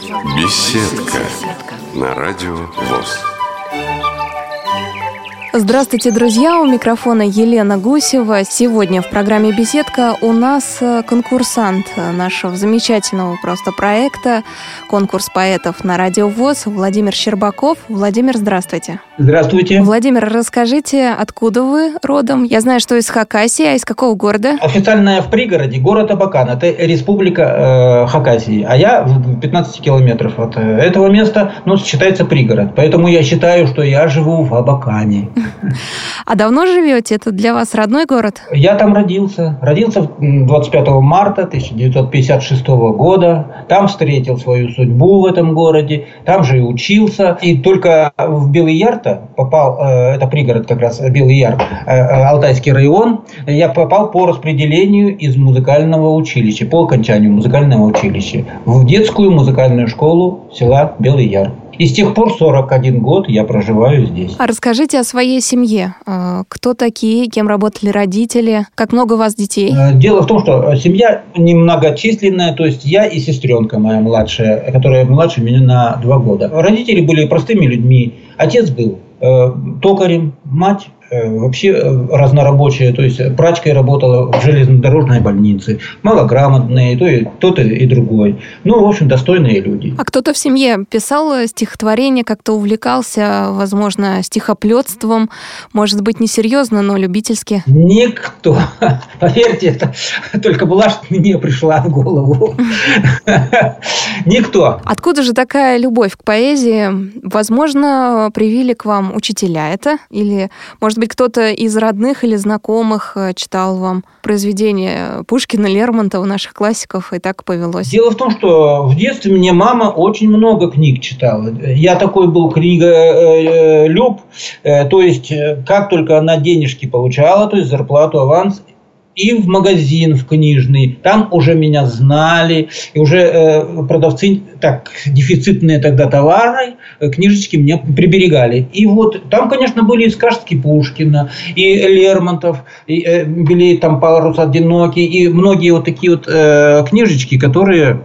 Беседка на радио ВОЗ. Здравствуйте, друзья! У микрофона Елена Гусева. Сегодня в программе «Беседка» у нас э, конкурсант нашего замечательного просто проекта «Конкурс поэтов на радио ВОЗ» Владимир Щербаков. Владимир, здравствуйте. Здравствуйте. Владимир, расскажите, откуда вы родом? Я знаю, что из Хакасии, а из какого города? Официально в пригороде, город Абакан. Это республика э, Хакасии. А я в 15 километров от э, этого места, ну, считается пригород. Поэтому я считаю, что я живу в Абакане. А давно живете? Это для вас родной город? Я там родился. Родился 25 марта 1956 года. Там встретил свою судьбу в этом городе. Там же и учился. И только в Белый Яр попал, э, это пригород как раз Белый Яр, э, э, Алтайский район, я попал по распределению из музыкального училища, по окончанию музыкального училища, в детскую музыкальную школу села Белый Яр. И с тех пор 41 год я проживаю здесь. А расскажите о своей семье. А, кто такие, кем работали родители, как много у вас детей? Э, дело в том, что семья немногочисленная, то есть я и сестренка моя младшая, которая младше меня на два года. Родители были простыми людьми. Отец был э, токарем, мать Э, вообще э, разнорабочая, то есть прачкой работала в железнодорожной больнице, малограмотные, то и тот и другой. Ну, в общем, достойные люди. А кто-то в семье писал стихотворение, как-то увлекался, возможно, стихоплетством, может быть, несерьезно, но любительски? Никто. Поверьте, это только была, что мне пришла в голову. Никто. Откуда же такая любовь к поэзии? Возможно, привили к вам учителя это? Или, может может быть, кто-то из родных или знакомых э, читал вам произведения Пушкина, Лермонтова, наших классиков, и так повелось? Дело в том, что в детстве мне мама очень много книг читала. Я такой был книголюб, э, то есть как только она денежки получала, то есть зарплату, аванс, и в магазин, в книжный. Там уже меня знали, и уже э, продавцы, так, дефицитные тогда товары, э, книжечки мне приберегали. И вот там, конечно, были и сказки Пушкина, и Лермонтов, и, э, были там «Парус одинокий», и многие вот такие вот э, книжечки, которые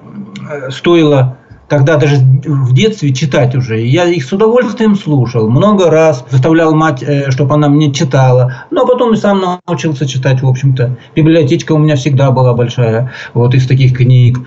э, стоило тогда даже в детстве читать уже. Я их с удовольствием слушал. Много раз заставлял мать, э, чтобы она мне читала. Но потом и сам научился читать, в общем-то. Библиотечка у меня всегда была большая, вот из таких книг.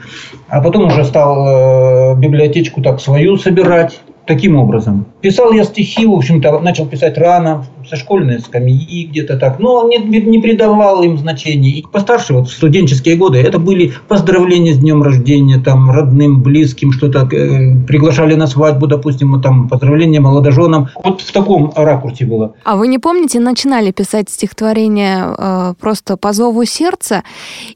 А потом уже стал э, библиотечку так свою собирать таким образом. Писал я стихи, в общем-то, начал писать рано, со школьной скамьи где-то так, но не, не придавал им значения. И постарше, вот в студенческие годы, это были поздравления с днем рождения, там, родным, близким, что-то э, приглашали на свадьбу, допустим, вот, там, поздравления молодоженам. Вот в таком ракурсе было. А вы не помните, начинали писать стихотворение э, просто по зову сердца,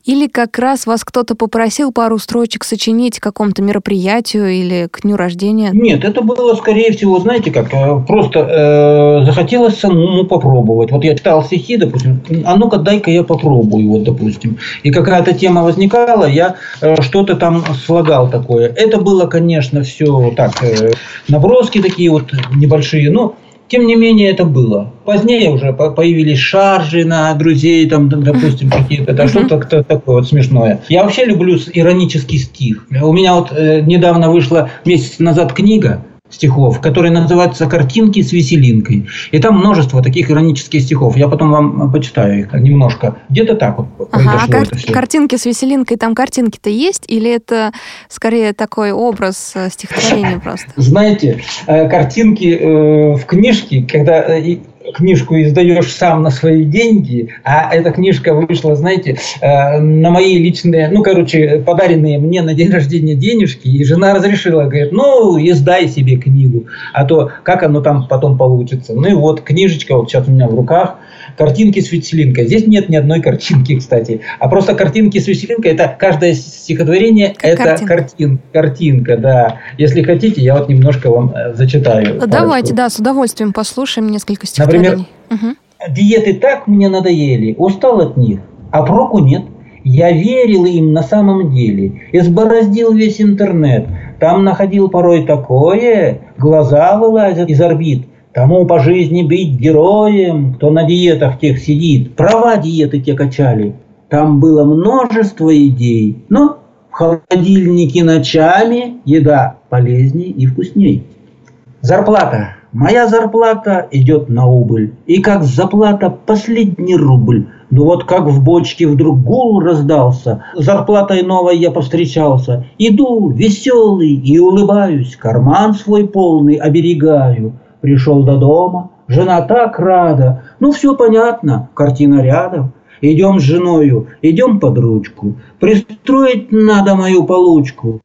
или как раз вас кто-то попросил пару строчек сочинить к какому-то мероприятию или к дню рождения? Нет, это было, скорее всего, знаете как, э, просто э, захотелось самому попробовать. Вот я читал стихи, допустим, а ну-ка дай-ка я попробую, вот, допустим. И какая-то тема возникала, я э, что-то там слагал такое. Это было, конечно, все так, э, наброски такие вот небольшие, но тем не менее, это было. Позднее уже появились шаржи на друзей, там, допустим, какие-то, да, что-то такое вот смешное. Я вообще люблю иронический стих. У меня вот э, недавно вышла месяц назад книга стихов, которые называются «Картинки с веселинкой». И там множество таких иронических стихов. Я потом вам почитаю их немножко. Где-то так вот ага, а кар- картинки с веселинкой, там картинки-то есть? Или это скорее такой образ э, стихотворения просто? Знаете, э, картинки э, в книжке, когда книжку издаешь сам на свои деньги, а эта книжка вышла, знаете, э, на мои личные, ну, короче, подаренные мне на день рождения денежки, и жена разрешила, говорит, ну, издай себе книгу, а то как оно там потом получится. Ну и вот книжечка вот сейчас у меня в руках – картинки с веселинкой. Здесь нет ни одной картинки, кстати. А просто картинки с веселинкой – это каждое стихотворение – это картинка. Картин, картинка, да. Если хотите, я вот немножко вам э, зачитаю. Давайте, да, с удовольствием послушаем несколько стихотворений. Например, угу. диеты так мне надоели, устал от них, а проку нет. Я верил им на самом деле, избороздил весь интернет. Там находил порой такое, глаза вылазят из орбит. Тому по жизни быть героем, кто на диетах тех сидит. Права диеты те качали. Там было множество идей. Но в холодильнике ночами еда полезней и вкусней. Зарплата. Моя зарплата идет на убыль. И как заплата последний рубль. Ну вот как в бочке вдруг гул раздался, зарплатой новой я повстречался. Иду веселый и улыбаюсь, карман свой полный оберегаю. Пришел до дома, жена так рада. Ну все понятно, картина рядом. Идем с женою, идем под ручку. Пристроить надо мою получку.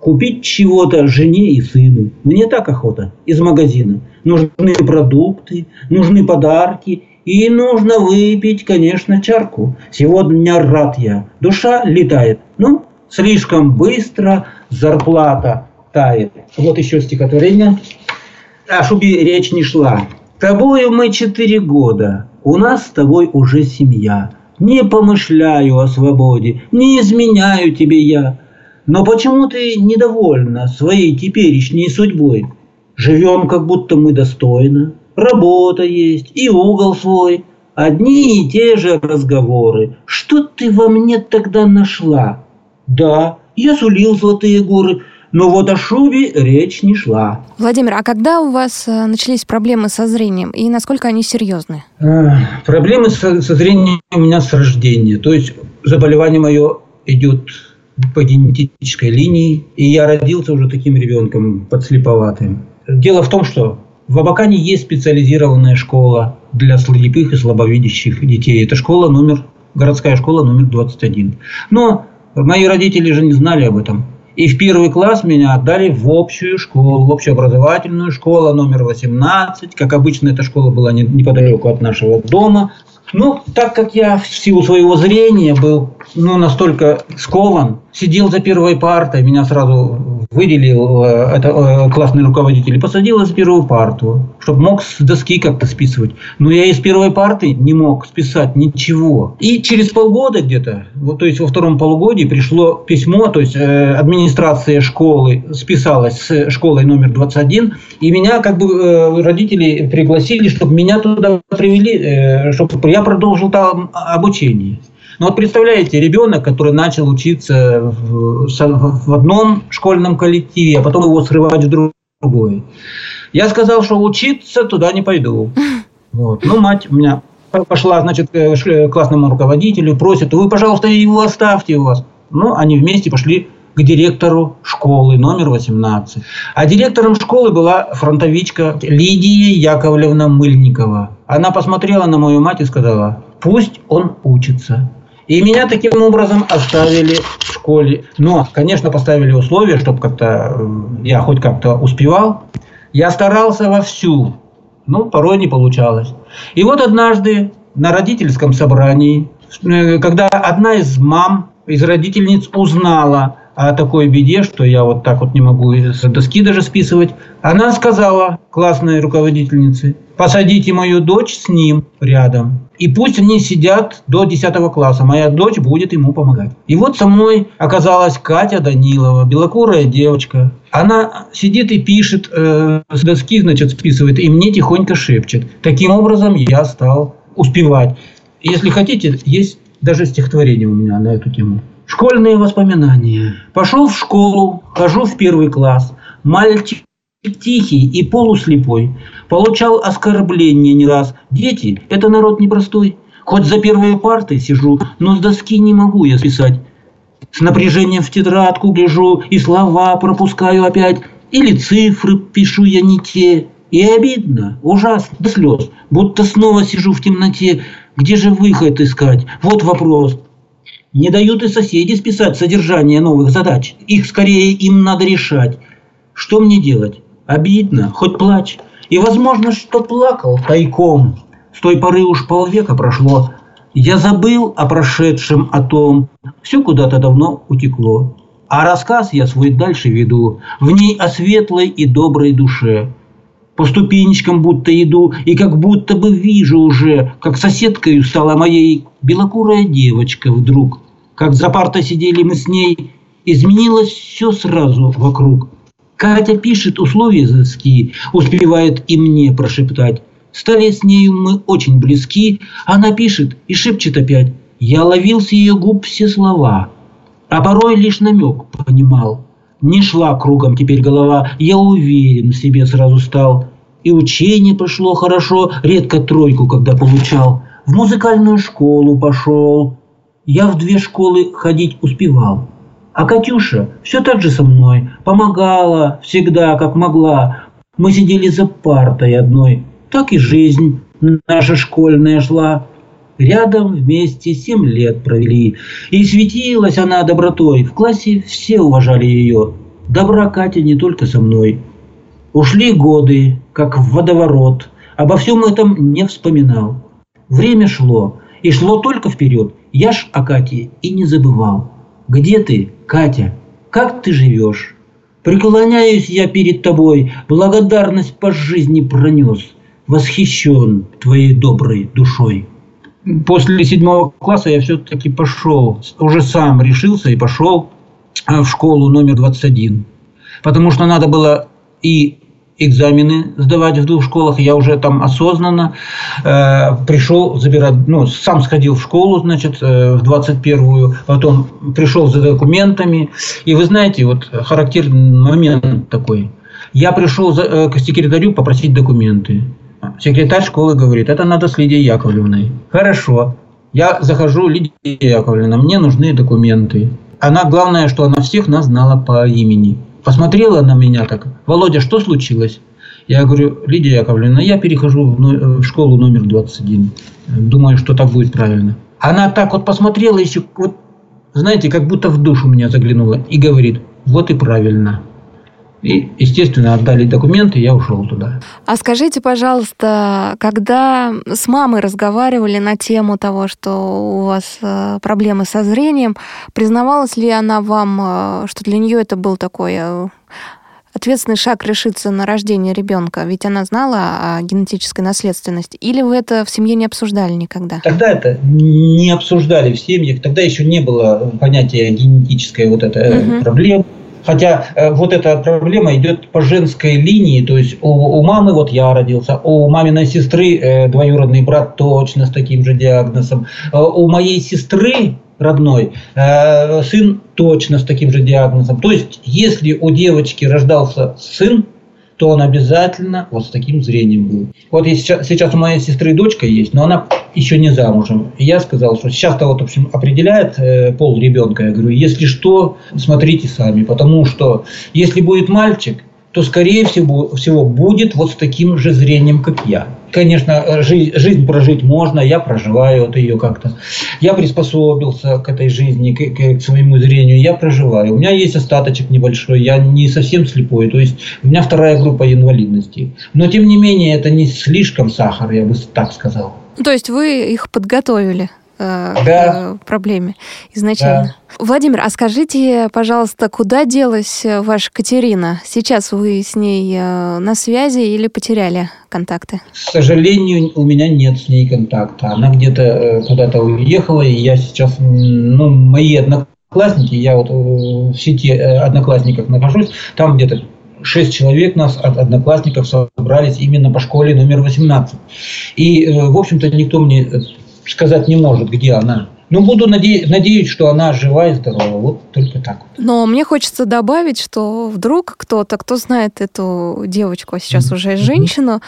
Купить чего-то жене и сыну. Мне так охота из магазина. Нужны продукты, нужны подарки. И нужно выпить, конечно, чарку. Сегодня рад я. Душа летает. Ну, слишком быстро зарплата тает. Вот еще стихотворение. О шубе речь не шла. Тобою мы четыре года. У нас с тобой уже семья. Не помышляю о свободе, не изменяю тебе я. Но почему ты недовольна своей теперешней судьбой? Живем, как будто мы достойно, работа есть и угол свой. Одни и те же разговоры. Что ты во мне тогда нашла? Да, я сулил золотые горы, но вот о шубе речь не шла. Владимир, а когда у вас э, начались проблемы со зрением и насколько они серьезны? Проблемы со, со зрением у меня с рождения. То есть заболевание мое идет по генетической линии, и я родился уже таким ребенком, подслеповатым. Дело в том, что в Абакане есть специализированная школа для слепых и слабовидящих детей. Это школа номер, городская школа номер 21. Но мои родители же не знали об этом. И в первый класс меня отдали в общую школу, в общеобразовательную школу номер 18. Как обычно, эта школа была неподалеку от нашего дома. Ну, так как я в силу своего зрения был ну, настолько скован, сидел за первой партой, меня сразу выделил э, это, э, классный руководитель и посадил за первую парту, чтобы мог с доски как-то списывать. Но я из первой парты не мог списать ничего. И через полгода где-то, вот, то есть во втором полугодии пришло письмо, то есть э, администрация школы списалась с школой номер 21, и меня как бы э, родители пригласили, чтобы меня туда привели, э, чтобы я продолжил там обучение. Ну вот представляете, ребенок, который начал учиться в, в одном школьном коллективе, а потом его срывать в другой. Я сказал, что учиться туда не пойду. Вот. Ну, мать у меня пошла, значит, к классному руководителю, просит, вы, пожалуйста, его оставьте у вас. Ну, они вместе пошли к директору школы номер 18. А директором школы была фронтовичка Лидия Яковлевна Мыльникова. Она посмотрела на мою мать и сказала, пусть он учится. И меня таким образом оставили в школе. Но, конечно, поставили условия, чтобы как-то я хоть как-то успевал. Я старался вовсю, но порой не получалось. И вот однажды на родительском собрании, э, когда одна из мам, из родительниц узнала о такой беде, что я вот так вот не могу с доски даже списывать, она сказала классной руководительнице, посадите мою дочь с ним рядом. И пусть они сидят до 10 класса. Моя дочь будет ему помогать. И вот со мной оказалась Катя Данилова, белокурая девочка. Она сидит и пишет, э, с доски, значит, списывает, и мне тихонько шепчет. Таким образом я стал успевать. Если хотите, есть даже стихотворение у меня на эту тему. Школьные воспоминания. Пошел в школу, хожу в первый класс. Мальчик тихий и полуслепой. Получал оскорбления не раз. Дети – это народ непростой. Хоть за первой партой сижу, но с доски не могу я списать. С напряжением в тетрадку гляжу и слова пропускаю опять. Или цифры пишу я не те. И обидно, ужасно, до слез. Будто снова сижу в темноте. Где же выход искать? Вот вопрос. Не дают и соседи списать содержание новых задач. Их скорее им надо решать. Что мне делать? Обидно, хоть плачь. И возможно, что плакал тайком. С той поры уж полвека прошло. Я забыл о прошедшем, о том. Все куда-то давно утекло. А рассказ я свой дальше веду. В ней о светлой и доброй душе. По ступенечкам будто иду, и как будто бы вижу уже, как соседкой стала моей белокурая девочка вдруг. Как за партой сидели мы с ней, изменилось все сразу вокруг. Катя пишет условия заски, успевает и мне прошептать. Стали с нею мы очень близки, она пишет и шепчет опять. Я ловил с ее губ все слова. а порой лишь намек понимал. Не шла кругом теперь голова, я уверен в себе сразу стал. И учение пошло хорошо, редко тройку, когда получал. В музыкальную школу пошел. Я в две школы ходить успевал. А Катюша все так же со мной, помогала всегда, как могла. Мы сидели за партой одной, так и жизнь наша школьная шла. Рядом вместе семь лет провели. И светилась она добротой. В классе все уважали ее. Добра Катя не только со мной. Ушли годы, как в водоворот. Обо всем этом не вспоминал. Время шло, и шло только вперед. Я ж о Кате и не забывал. Где ты, Катя? Как ты живешь? Преклоняюсь я перед тобой, благодарность по жизни пронес, восхищен твоей доброй душой после седьмого класса я все-таки пошел, уже сам решился и пошел а, в школу номер 21. Потому что надо было и экзамены сдавать в двух школах. Я уже там осознанно э, пришел забирать, ну, сам сходил в школу, значит, э, в 21-ю, потом пришел за документами. И вы знаете, вот характерный момент такой. Я пришел за, э, к секретарю попросить документы. Секретарь школы говорит, это надо с Лидией Яковлевной. Хорошо. Я захожу, Лидия Яковлевна, мне нужны документы. Она, главное, что она всех нас знала по имени. Посмотрела на меня так, Володя, что случилось? Я говорю, Лидия Яковлевна, я перехожу в школу номер 21. Думаю, что так будет правильно. Она так вот посмотрела еще, вот, знаете, как будто в душу меня заглянула и говорит, вот и правильно. И, естественно, отдали документы, я ушел туда. А скажите, пожалуйста, когда с мамой разговаривали на тему того, что у вас э, проблемы со зрением, признавалась ли она вам, э, что для нее это был такой э, ответственный шаг решиться на рождение ребенка? Ведь она знала о генетической наследственности. Или вы это в семье не обсуждали никогда? Тогда это не обсуждали в семьях. Тогда еще не было понятия генетической вот этой угу. проблемы Хотя э, вот эта проблема идет по женской линии, то есть у, у мамы, вот я родился, у маминой сестры э, двоюродный брат точно с таким же диагнозом, э, у моей сестры родной э, сын точно с таким же диагнозом. То есть если у девочки рождался сын, то он обязательно вот с таким зрением был. Вот сейчас, сейчас у моей сестры дочка есть, но она еще не замужем. И я сказал, что сейчас-то вот, в общем, определяет э, пол ребенка. Я говорю, если что, смотрите сами, потому что если будет мальчик, то, скорее всего, всего будет вот с таким же зрением, как я. Конечно, жизнь, жизнь прожить можно, я проживаю вот ее как-то. Я приспособился к этой жизни, к, к, к своему зрению, я проживаю. У меня есть остаточек небольшой, я не совсем слепой, то есть у меня вторая группа инвалидности. Но, тем не менее, это не слишком сахар, я бы так сказал. То есть вы их подготовили? Э, да. к проблеме изначально. Да. Владимир, а скажите, пожалуйста, куда делась ваша Катерина? Сейчас вы с ней э, на связи или потеряли контакты? К сожалению, у меня нет с ней контакта. Она где-то э, куда-то уехала, и я сейчас, ну, мои одноклассники, я вот в сети одноклассников нахожусь, там где-то шесть человек нас от одноклассников собрались именно по школе номер 18. И, в общем-то, никто мне сказать не может, где она. Ну, буду наде- надеюсь, что она жива и здорова. Вот только так. Но мне хочется добавить, что вдруг кто-то, кто знает эту девочку, а сейчас mm-hmm. уже женщину,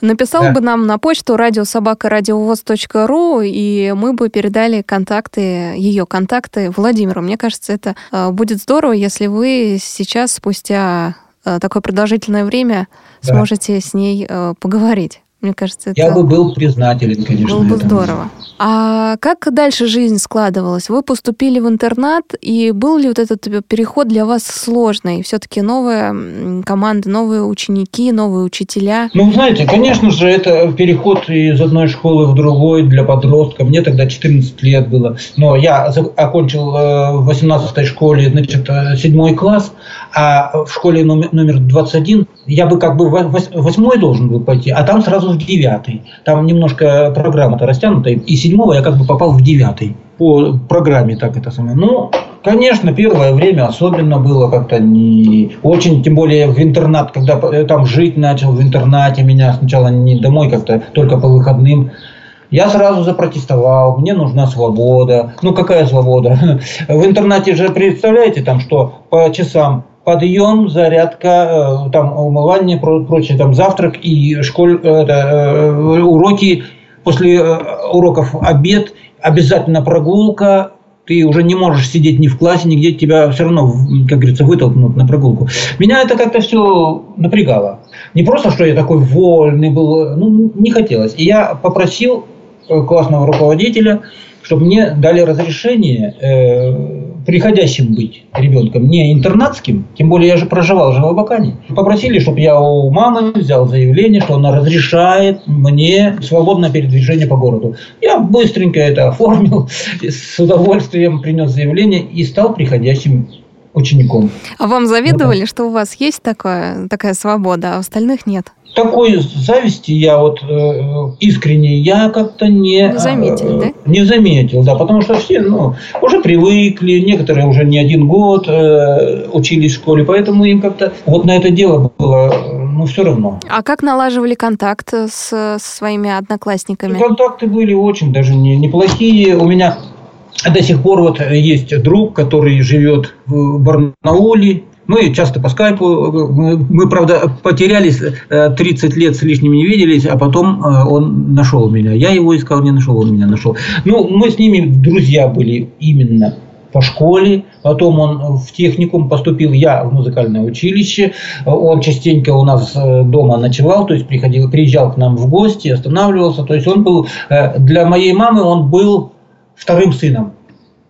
написал да. бы нам на почту радиособакарадиовоз.ру, и мы бы передали контакты, ее контакты Владимиру. Мне кажется, это э, будет здорово, если вы сейчас, спустя э, такое продолжительное время, да. сможете с ней э, поговорить. Мне кажется, это... Я бы был признателен, конечно. Было бы этому. здорово. А как дальше жизнь складывалась? Вы поступили в интернат, и был ли вот этот переход для вас сложный? Все-таки новая команда, новые ученики, новые учителя? Ну, знаете, конечно же, это переход из одной школы в другой для подростков. Мне тогда 14 лет было. Но я окончил э, в 18 школе, значит, 7 э, класс, а в школе номер, номер 21 я бы как бы в 8 должен был пойти, а там сразу в 9. Там немножко программа-то растянута, и седьмого я как бы попал в 9 по программе так это самое. Ну, конечно, первое время особенно было как-то не очень, тем более в интернат, когда там жить начал в интернате, меня сначала не домой как-то, только по выходным Я сразу запротестовал, мне нужна свобода. Ну, какая свобода? В интернете же, представляете, там, что по часам подъем, зарядка, э, там умывание, прочее, там завтрак и школь, это, э, уроки, после э, уроков обед, обязательно прогулка, ты уже не можешь сидеть ни в классе, нигде тебя все равно, как говорится, вытолкнут на прогулку. Меня это как-то все напрягало. Не просто, что я такой вольный был, ну, не хотелось. И я попросил классного руководителя, чтобы мне дали разрешение э, приходящим быть ребенком, не интернатским, тем более я же проживал же в Абакане. Попросили, чтобы я у мамы взял заявление, что она разрешает мне свободное передвижение по городу. Я быстренько это оформил, с удовольствием принес заявление и стал приходящим учеником. А вам завидовали, что у вас есть такая, такая свобода, а остальных нет? такой зависти я вот э, искренне я как-то не заметил, э, да? Не заметил, да, потому что все, ну, уже привыкли, некоторые уже не один год э, учились в школе, поэтому им как-то вот на это дело было, ну, все равно. А как налаживали контакт с, с своими одноклассниками? Контакты были очень даже не, неплохие. У меня до сих пор вот есть друг, который живет в Барнауле, мы часто по скайпу, мы, правда, потерялись, 30 э, лет с лишним не виделись, а потом э, он нашел меня. Я его искал, не нашел, он меня нашел. Ну, мы с ними друзья были именно по школе, потом он в техникум поступил, я в музыкальное училище, он частенько у нас э, дома ночевал, то есть приходил, приезжал к нам в гости, останавливался, то есть он был, для моей мамы он был вторым сыном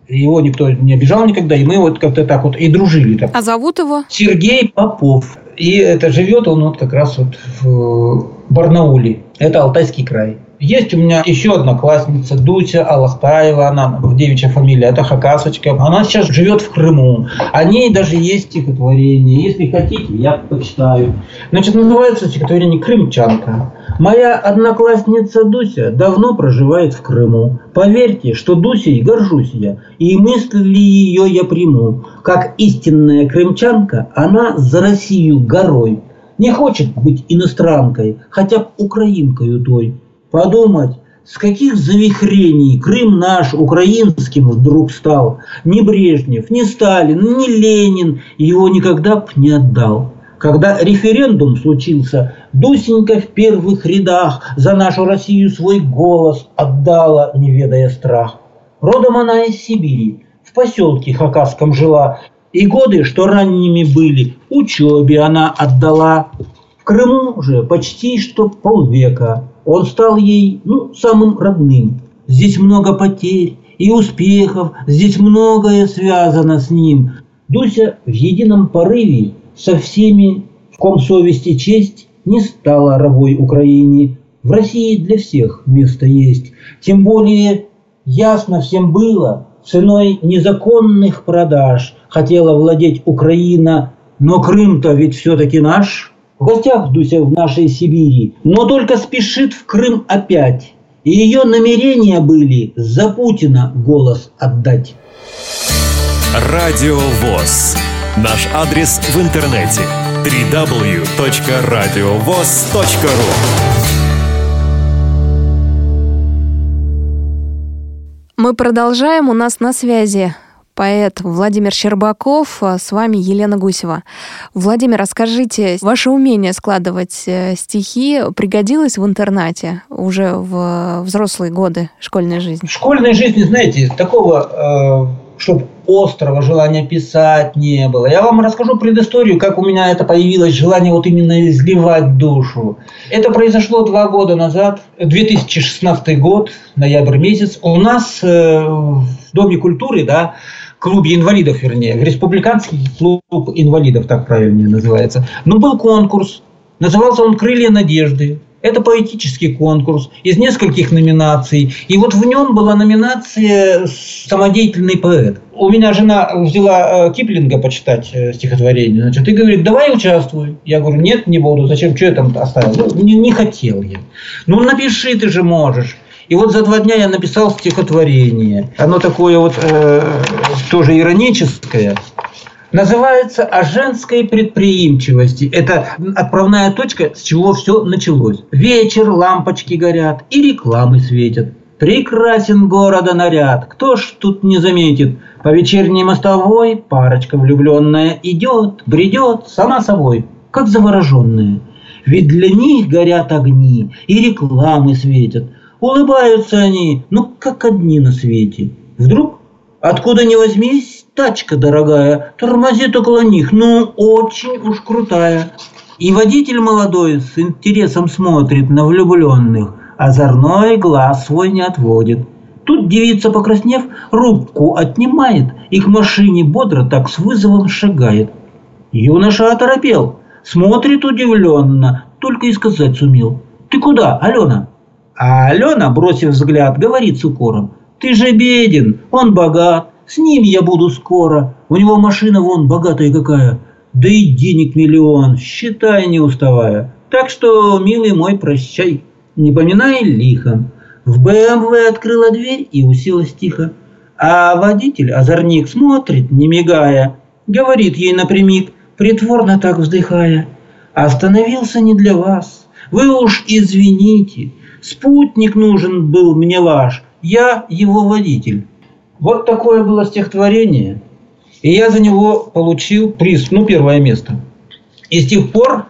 его никто не обижал никогда, и мы вот как-то так вот и дружили. Так. А зовут его? Сергей Попов. И это живет он вот как раз вот в Барнауле. Это Алтайский край. Есть у меня еще одна классница, Дуся Аллахтаева, она девичья фамилия, это Хакасочка. Она сейчас живет в Крыму. О ней даже есть стихотворение. Если хотите, я почитаю. Значит, называется стихотворение «Крымчанка». Моя одноклассница Дуся давно проживает в Крыму. Поверьте, что Дусей горжусь я, и мысли ее я приму. Как истинная крымчанка, она за Россию горой. Не хочет быть иностранкой, хотя б украинкою той. Подумать, с каких завихрений Крым наш украинским вдруг стал. Ни Брежнев, ни Сталин, ни Ленин его никогда б не отдал. Когда референдум случился, Дусенька в первых рядах за нашу Россию свой голос отдала, не ведая страх. Родом она из Сибири, в поселке Хакасском жила, и годы, что ранними были, учебе она отдала. В Крыму же почти что полвека он стал ей ну, самым родным. Здесь много потерь и успехов, здесь многое связано с ним. Дуся в едином порыве со всеми, в ком совесть и честь, не стала рабой Украине. В России для всех место есть. Тем более ясно всем было, ценой незаконных продаж хотела владеть Украина, но Крым-то ведь все-таки наш. В гостях Дуся в нашей Сибири, но только спешит в Крым опять. И ее намерения были за Путина голос отдать. Радио ВОЗ. Наш адрес в интернете www.radiovoz.ru Мы продолжаем. У нас на связи поэт Владимир Щербаков, а с вами Елена Гусева. Владимир, расскажите, ваше умение складывать э, стихи пригодилось в интернате уже в взрослые годы школьной жизни? В школьной жизни, знаете, такого, э, чтобы острого желания писать не было. Я вам расскажу предысторию, как у меня это появилось желание вот именно изливать душу. Это произошло два года назад, 2016 год, ноябрь месяц. У нас э, в Доме культуры, да, клубе инвалидов, вернее, республиканский клуб инвалидов, так правильнее называется. Но был конкурс, назывался он «Крылья надежды». Это поэтический конкурс из нескольких номинаций. И вот в нем была номинация «Самодеятельный поэт». У меня жена взяла э, Киплинга почитать э, стихотворение. Значит, и говорит, давай участвуй. Я говорю, нет, не буду. Зачем? Что я там оставил? Ну, не, не хотел я. Ну, напиши, ты же можешь. И вот за два дня я написал стихотворение. Оно такое вот э, тоже ироническое. Называется «О женской предприимчивости». Это отправная точка, с чего все началось. Вечер, лампочки горят и рекламы светят. Прекрасен города наряд, кто ж тут не заметит? По вечерней мостовой парочка влюбленная идет, бредет сама собой, как завороженная. Ведь для них горят огни и рекламы светят. Улыбаются они, ну как одни на свете. Вдруг, откуда ни возьмись, тачка дорогая, тормозит около них, ну очень уж крутая. И водитель молодой с интересом смотрит на влюбленных, озорной глаз свой не отводит. Тут девица, покраснев, руку отнимает и к машине бодро так с вызовом шагает. Юноша оторопел, смотрит удивленно, только и сказать сумел. «Ты куда, Алена?» А Алена, бросив взгляд, говорит с укором. «Ты же беден, он богат, с ним я буду скоро. У него машина вон богатая какая, да и денег миллион, считай не уставая. Так что, милый мой, прощай» не поминай лихо. В БМВ открыла дверь и уселась тихо. А водитель, озорник, смотрит, не мигая, говорит ей напрямик, притворно так вздыхая. Остановился не для вас. Вы уж извините. Спутник нужен был мне ваш. Я его водитель. Вот такое было стихотворение. И я за него получил приз, ну, первое место. И с тех пор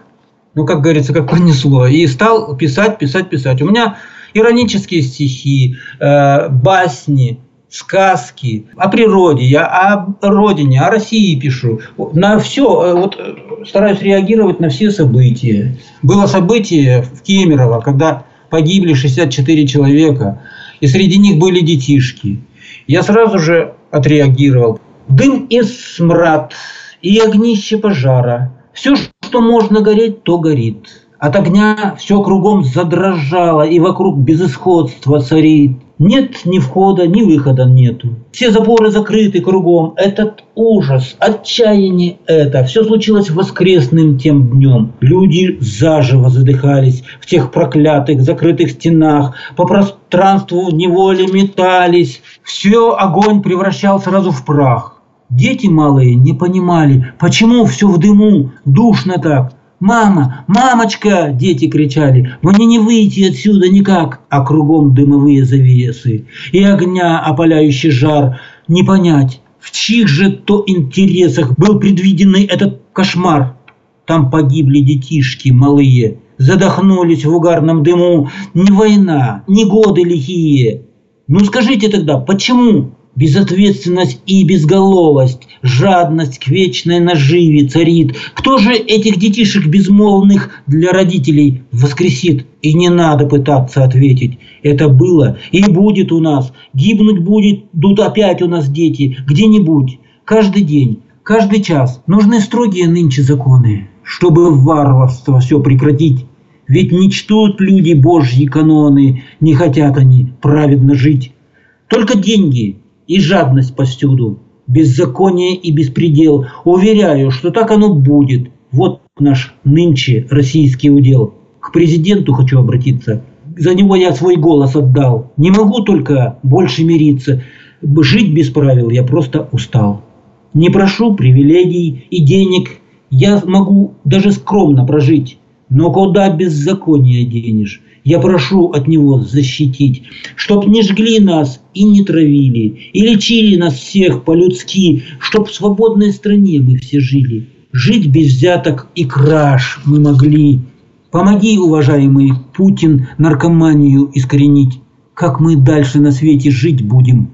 ну, как говорится, как понесло. И стал писать, писать, писать. У меня иронические стихи, э, басни, сказки о природе, я о родине, о России пишу. На все, э, вот э, стараюсь реагировать на все события. Было событие в Кемерово, когда погибли 64 человека, и среди них были детишки. Я сразу же отреагировал. Дым и смрад, и огнище пожара. Все, что можно гореть, то горит. От огня все кругом задрожало, и вокруг безысходство царит. Нет ни входа, ни выхода нету. Все запоры закрыты кругом. Этот ужас, отчаяние это. Все случилось воскресным тем днем. Люди заживо задыхались в тех проклятых закрытых стенах. По пространству в неволе метались. Все огонь превращал сразу в прах. Дети малые не понимали, почему все в дыму, душно так. «Мама! Мамочка!» – дети кричали. «Мне не выйти отсюда никак!» А кругом дымовые завесы. И огня опаляющий жар. Не понять, в чьих же то интересах был предвиденный этот кошмар. Там погибли детишки малые. Задохнулись в угарном дыму. Не война, не годы лихие. Ну скажите тогда, почему? Безответственность и безголовость, жадность к вечной наживе царит. Кто же этих детишек безмолвных для родителей воскресит? И не надо пытаться ответить. Это было и будет у нас. Гибнуть будет, тут опять у нас дети. Где-нибудь, каждый день, каждый час. Нужны строгие нынче законы, чтобы варварство все прекратить. Ведь не чтут люди Божьи каноны, не хотят они праведно жить. Только деньги и жадность повсюду, беззаконие и беспредел. Уверяю, что так оно будет. Вот наш нынче российский удел. К президенту хочу обратиться. За него я свой голос отдал. Не могу только больше мириться. Жить без правил я просто устал. Не прошу привилегий и денег. Я могу даже скромно прожить. Но куда беззаконие денешь? Я прошу от него защитить, чтоб не жгли нас и не травили, и лечили нас всех по-людски, чтоб в свободной стране мы все жили. Жить без взяток и краж мы могли. Помоги, уважаемый Путин, наркоманию искоренить. Как мы дальше на свете жить будем?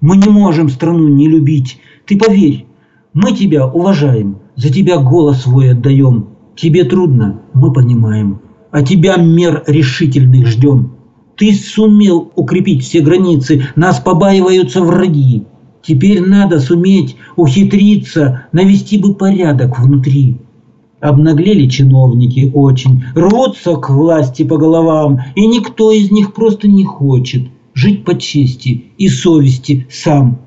Мы не можем страну не любить. Ты поверь, мы тебя уважаем, за тебя голос свой отдаем. Тебе трудно, мы понимаем а тебя мер решительных ждем. Ты сумел укрепить все границы, нас побаиваются враги. Теперь надо суметь ухитриться, навести бы порядок внутри. Обнаглели чиновники очень, рвутся к власти по головам, и никто из них просто не хочет жить по чести и совести сам.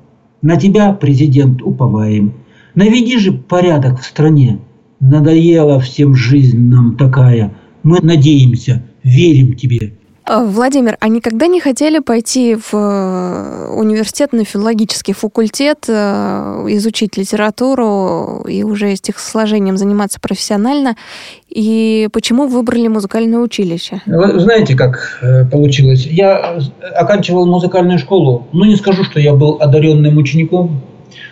На тебя, президент, уповаем. Наведи же порядок в стране. Надоела всем жизнь нам такая – мы надеемся, верим тебе. А, Владимир, а никогда не хотели пойти в э, университет на филологический факультет, э, изучить литературу и уже стихосложением заниматься профессионально? и почему выбрали музыкальное училище? Вы знаете, как э, получилось? Я оканчивал музыкальную школу. Ну, не скажу, что я был одаренным учеником.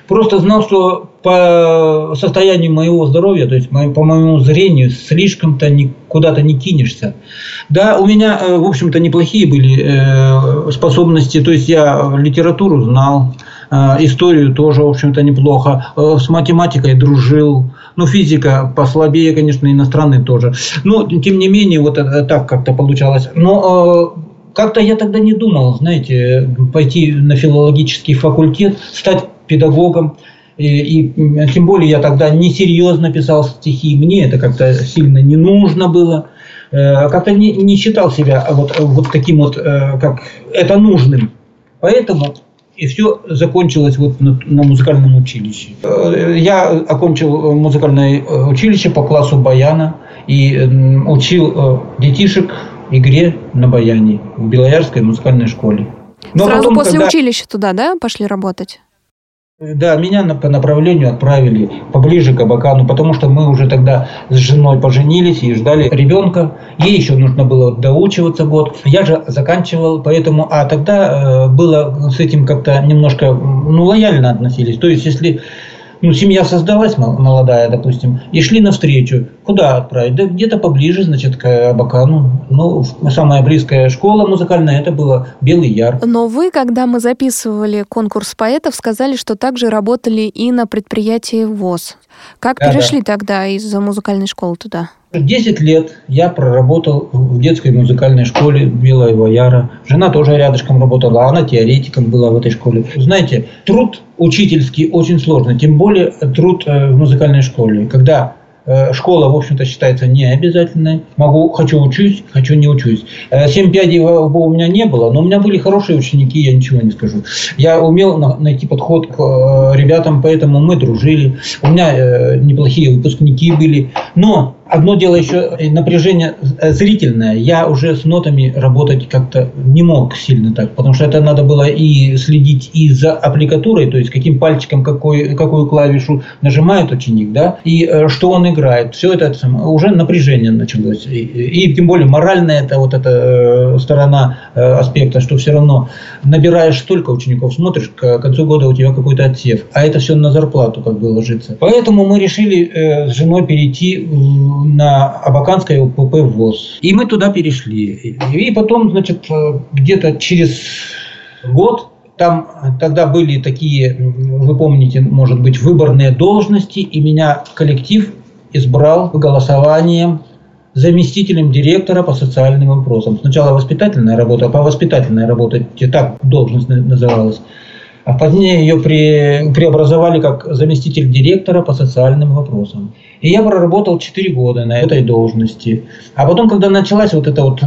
Просто знал, что по состоянию моего здоровья, то есть по моему зрению, слишком-то куда-то не кинешься. Да, у меня, э, в общем-то, неплохие были э, способности. То есть я литературу знал, э, историю тоже, в общем-то, неплохо. С математикой дружил. Ну, физика послабее, конечно, иностранный тоже. Но, тем не менее, вот так как-то получалось. Но как-то я тогда не думал, знаете, пойти на филологический факультет, стать педагогом. И, и тем более я тогда несерьезно писал стихи, мне это как-то сильно не нужно было. Э, как-то не, не считал себя вот, вот таким вот, э, как это нужным. Поэтому и все закончилось вот на, на музыкальном училище. Э, я окончил музыкальное училище по классу баяна и учил детишек игре на баяне в Белоярской музыкальной школе. Но Сразу потом, после когда... училища туда, да, пошли работать? Да, меня на, по направлению отправили поближе к Абакану, потому что мы уже тогда с женой поженились и ждали ребенка. Ей еще нужно было доучиваться год. Я же заканчивал, поэтому... А тогда э, было с этим как-то немножко, ну, лояльно относились. То есть, если ну, семья создалась молодая, допустим, и шли навстречу. Куда отправить? Да где-то поближе, значит, к Абакану. Ну, самая близкая школа музыкальная, это было Белый Яр. Но вы, когда мы записывали конкурс поэтов, сказали, что также работали и на предприятии ВОЗ. Как да, перешли да. тогда из музыкальной школы туда? Десять лет я проработал в детской музыкальной школе Белого Яра. Жена тоже рядышком работала, она теоретиком была в этой школе. Знаете, труд учительский очень сложный, тем более труд э, в музыкальной школе. Когда школа, в общем-то, считается необязательной. Могу, хочу учусь, хочу не учусь. Э, семь пядей у меня не было, но у меня были хорошие ученики, я ничего не скажу. Я умел найти подход к э, ребятам, поэтому мы дружили. У меня неплохие выпускники были. Но Одно дело еще напряжение зрительное. Я уже с нотами работать как-то не мог сильно так, потому что это надо было и следить и за аппликатурой, то есть каким пальчиком какой, какую клавишу нажимает ученик, да, и э, что он играет. Все это уже напряжение началось. И, и тем более моральная это вот эта э, сторона э, аспекта, что все равно набираешь столько учеников, смотришь, к концу года у тебя какой-то отсев, а это все на зарплату как бы ложится. Поэтому мы решили с женой перейти на Абаканское УПП ВОЗ. И мы туда перешли. И потом, значит, где-то через год там тогда были такие, вы помните, может быть, выборные должности, и меня коллектив избрал голосованием заместителем директора по социальным вопросам. Сначала воспитательная работа, а по воспитательной работе, так должность называлась а позднее ее при, преобразовали как заместитель директора по социальным вопросам. И я проработал 4 года на этой должности. А потом, когда началась вот эта вот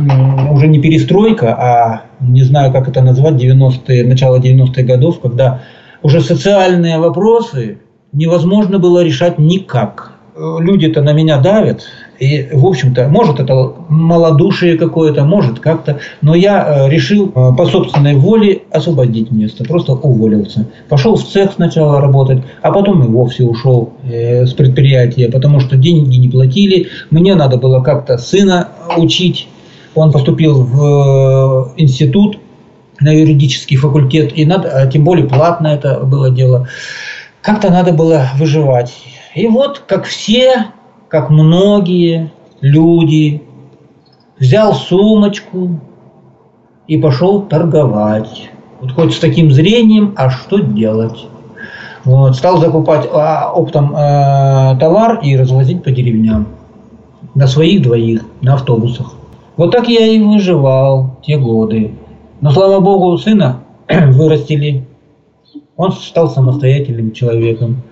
уже не перестройка, а не знаю, как это назвать, 90-е, начало 90-х годов, когда уже социальные вопросы невозможно было решать никак. Люди-то на меня давят, и, в общем-то, может это малодушие какое-то, может как-то, но я э, решил э, по собственной воле освободить место, просто уволился. Пошел в цех сначала работать, а потом и вовсе ушел э, с предприятия, потому что деньги не платили, мне надо было как-то сына учить, он поступил в институт на юридический факультет, и надо, а тем более платно это было дело. Как-то надо было выживать. И вот, как все как многие люди, взял сумочку и пошел торговать. Вот хоть с таким зрением, а что делать? Вот, стал закупать а, оптом э, товар и развозить по деревням. На своих двоих, на автобусах. Вот так я и выживал те годы. Но, слава богу, сына вырастили. Он стал самостоятельным человеком.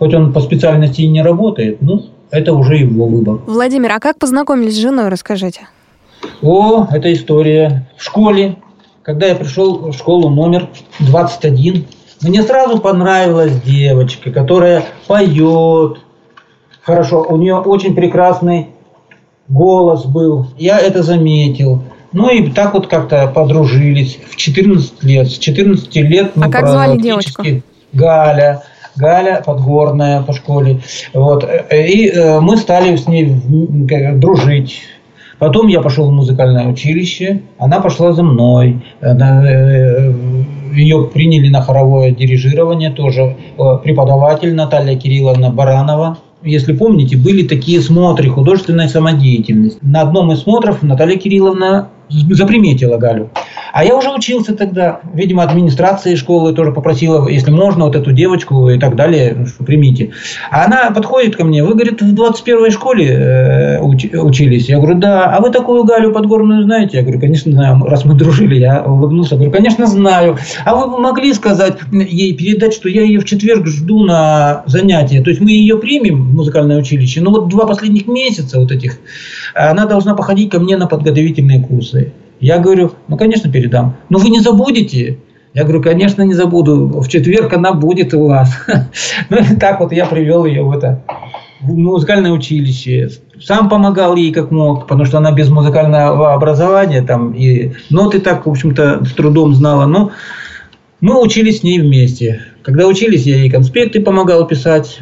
Хоть он по специальности и не работает, ну, это уже его выбор. Владимир, а как познакомились с женой, расскажите? О, это история. В школе, когда я пришел в школу номер 21, мне сразу понравилась девочка, которая поет хорошо. У нее очень прекрасный голос был. Я это заметил. Ну и так вот как-то подружились в 14 лет. С 14 лет мы а как звали девочку? Галя. Галя Подгорная по школе. Вот. И мы стали с ней дружить. Потом я пошел в музыкальное училище, она пошла за мной. Ее приняли на хоровое дирижирование тоже преподаватель Наталья Кирилловна Баранова если помните, были такие смотры художественной самодеятельности. На одном из смотров Наталья Кирилловна заприметила Галю. А я уже учился тогда. Видимо, администрация школы тоже попросила, если можно, вот эту девочку и так далее, ну, что примите. А она подходит ко мне, вы, говорит, в 21-й школе э, уч, учились? Я говорю, да. А вы такую Галю Подгорную знаете? Я говорю, конечно, знаю. Раз мы дружили, я улыбнулся. говорю, конечно, знаю. А вы могли сказать ей, передать, что я ее в четверг жду на занятия? То есть мы ее примем в музыкальное училище, но вот два последних месяца вот этих, она должна походить ко мне на подготовительные курсы. Я говорю, ну, конечно, передам. Но вы не забудете. Я говорю, конечно, не забуду. В четверг она будет у вас. Ну, и так вот я привел ее в это музыкальное училище. Сам помогал ей как мог, потому что она без музыкального образования там и ноты так, в общем-то, с трудом знала. Но мы учились с ней вместе. Когда учились, я ей конспекты помогал писать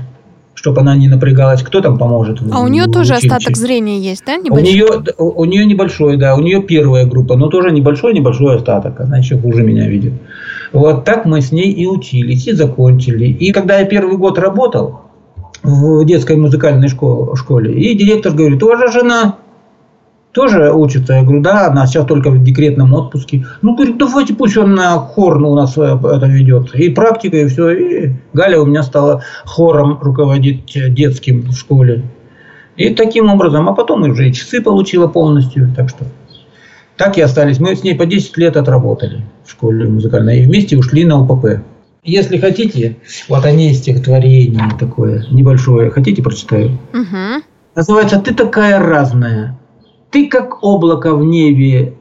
чтобы она не напрягалась. Кто там поможет? А у нее тоже училище? остаток зрения есть, да? Небольшой? У нее, у нее небольшой, да. У нее первая группа, но тоже небольшой-небольшой остаток. Она еще хуже меня видит. Вот так мы с ней и учились, и закончили. И когда я первый год работал в детской музыкальной школе, и директор говорит, у вас же жена тоже учится. Я говорю, да, она сейчас только в декретном отпуске. Ну, говорит, давайте пусть он на хор у нас э, это ведет. И практика, и все. И Галя у меня стала хором руководить детским в школе. И таким образом, а потом уже и часы получила полностью. Так что так и остались. Мы с ней по 10 лет отработали в школе музыкальной. И вместе ушли на УПП. Если хотите, вот о ней стихотворение такое небольшое. Хотите, прочитаю? Угу. Называется «Ты такая разная». Ты, как облако в небе,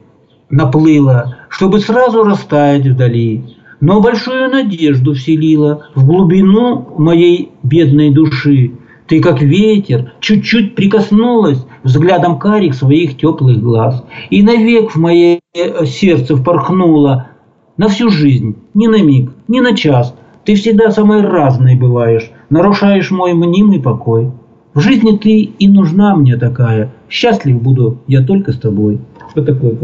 наплыла, чтобы сразу растаять вдали, но большую надежду вселила в глубину моей бедной души. Ты, как ветер, чуть-чуть прикоснулась взглядом карих своих теплых глаз, и навек в мое сердце впорхнула на всю жизнь, ни на миг, ни на час. Ты всегда самой разной бываешь, нарушаешь мой мнимый покой. В жизни ты и нужна мне такая. Счастлив буду я только с тобой. Что такое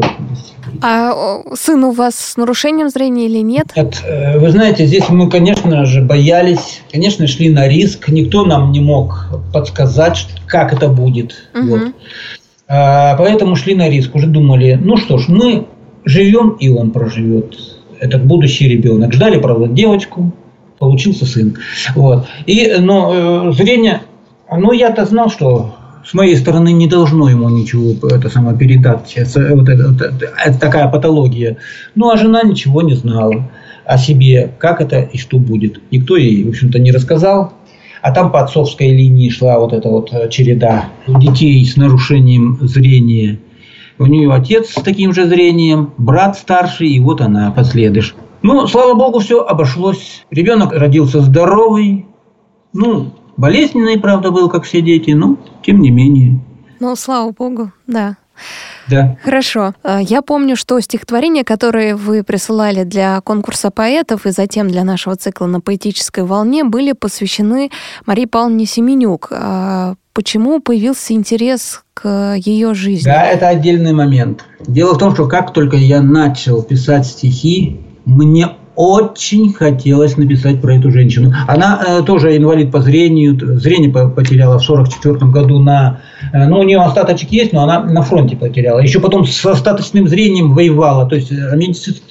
А сын у вас с нарушением зрения или нет? Нет. Э, вы знаете, здесь мы, конечно же, боялись, конечно, шли на риск. Никто нам не мог подсказать, как это будет. Угу. Вот. А, поэтому шли на риск. Уже думали, ну что ж, мы живем, и он проживет. Этот будущий ребенок. Ждали, правда, девочку, получился сын. Вот. И, но э, зрение ну, я-то знал, что с моей стороны не должно ему ничего это самое передать. Это, вот это, вот это, это такая патология. Ну, а жена ничего не знала о себе, как это и что будет. Никто ей, в общем-то, не рассказал. А там по отцовской линии шла вот эта вот э, череда детей с нарушением зрения. У нее отец с таким же зрением, брат старший, и вот она, последыш. Ну, слава богу, все обошлось. Ребенок родился здоровый. Ну, Болезненный, правда, был, как все дети, но тем не менее. Ну, слава богу, да. Да. Хорошо. А, я помню, что стихотворения, которые вы присылали для конкурса поэтов и затем для нашего цикла на поэтической волне, были посвящены Марии Павловне Семенюк. А, почему появился интерес к ее жизни? Да, это отдельный момент. Дело в том, что как только я начал писать стихи, мне очень хотелось написать про эту женщину. Она э, тоже инвалид по зрению, зрение потеряла в 44 году на, э, ну у нее остаточек есть, но она на фронте потеряла. Еще потом с остаточным зрением воевала, то есть э,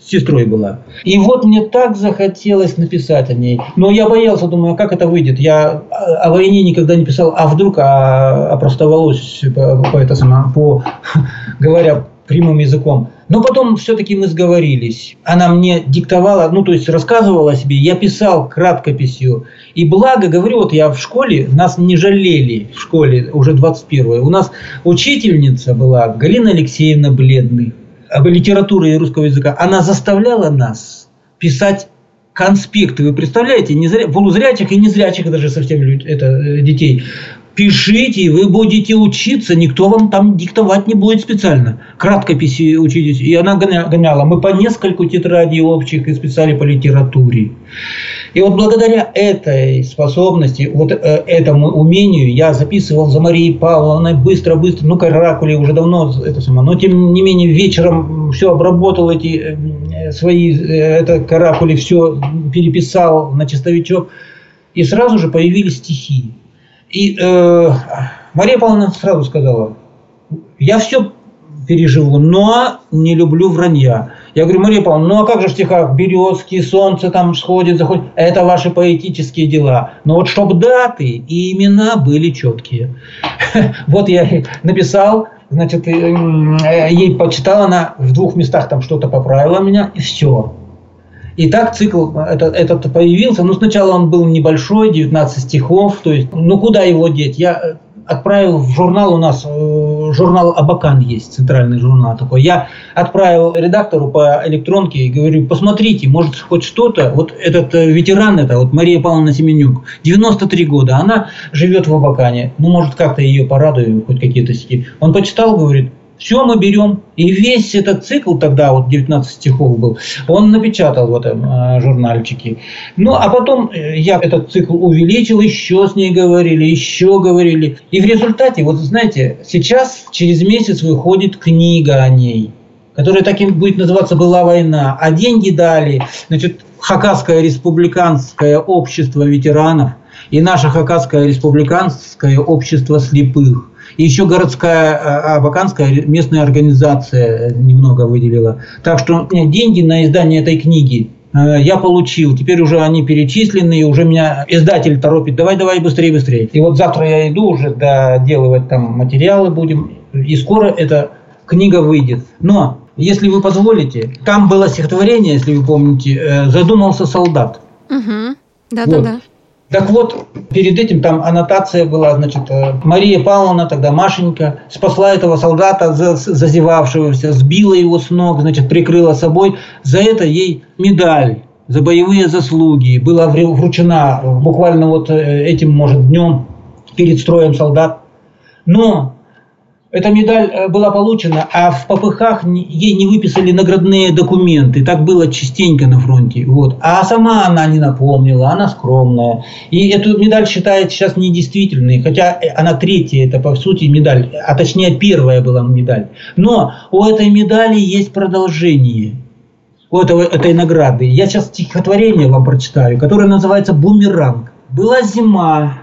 сестрой была. И вот мне так захотелось написать о ней, но я боялся, думаю, а как это выйдет. Я о войне никогда не писал, а вдруг а, опростоволось по, по, это само, по говоря прямым языком. Но потом все-таки мы сговорились. Она мне диктовала, ну то есть рассказывала о себе, я писал краткописью. И благо, говорю, вот я в школе, нас не жалели в школе, уже 21 У нас учительница была Галина Алексеевна Бледный, литературы и русского языка. Она заставляла нас писать конспекты. Вы представляете, незря... полузрячих и незрячих даже совсем это, э, детей пишите, и вы будете учиться, никто вам там диктовать не будет специально. Краткописи учитесь. И она гоняла. Мы по нескольку тетрадей общих и списали по литературе. И вот благодаря этой способности, вот э, этому умению, я записывал за Марией Павловной быстро-быстро, ну, каракули уже давно это само, но тем не менее вечером все обработал эти э, свои, э, это каракули, все переписал на чистовичок, и сразу же появились стихи. И э, Мария Павловна сразу сказала, я все переживу, но не люблю вранья. Я говорю, Мария Павловна, ну а как же в стихах березки, солнце там сходит, заходит, это ваши поэтические дела. Но вот чтобы даты и имена были четкие. Вот я написал, значит, э, ей почитала, она в двух местах там что-то поправила меня, и все. И так цикл этот, этот появился. Ну, сначала он был небольшой, 19 стихов. То есть, ну, куда его деть? Я отправил в журнал, у нас э, журнал Абакан есть, центральный журнал такой. Я отправил редактору по электронке и говорю, посмотрите, может хоть что-то. Вот этот э, ветеран, это вот Мария Павловна Семенюк, 93 года, она живет в Абакане. Ну, может, как-то ее порадую, хоть какие-то стихи. Он почитал, говорит, все мы берем. И весь этот цикл тогда, вот 19 стихов был, он напечатал в этом э, журнальчике. Ну, а потом э, я этот цикл увеличил, еще с ней говорили, еще говорили. И в результате, вот знаете, сейчас через месяц выходит книга о ней которая таким будет называться «Была война», а деньги дали, значит, Хакасское республиканское общество ветеранов и наше Хакасское республиканское общество слепых. И еще городская, а, абаканская местная организация немного выделила. Так что деньги на издание этой книги э, я получил. Теперь уже они перечислены, и уже меня издатель торопит. Давай, давай, быстрее, быстрее. И вот завтра я иду уже доделывать там материалы будем. И скоро эта книга выйдет. Но, если вы позволите, там было стихотворение, если вы помните, э, «Задумался солдат». Угу. Да-да-да. Вот. Так вот, перед этим там аннотация была, значит, э, Мария Павловна, тогда Машенька, спасла этого солдата зазевавшегося, сбила его с ног, значит, прикрыла собой. За это ей медаль за боевые заслуги была вручена буквально вот э, этим, может, днем перед строем солдат. Но эта медаль э, была получена, а в попыхах ей не выписали наградные документы. Так было частенько на фронте. Вот. А сама она не напомнила, она скромная. И эту медаль считает сейчас недействительной, хотя э, она третья, это по сути медаль, а точнее первая была медаль. Но у этой медали есть продолжение у этого, этой награды. Я сейчас стихотворение вам прочитаю, которое называется «Бумеранг». Была зима,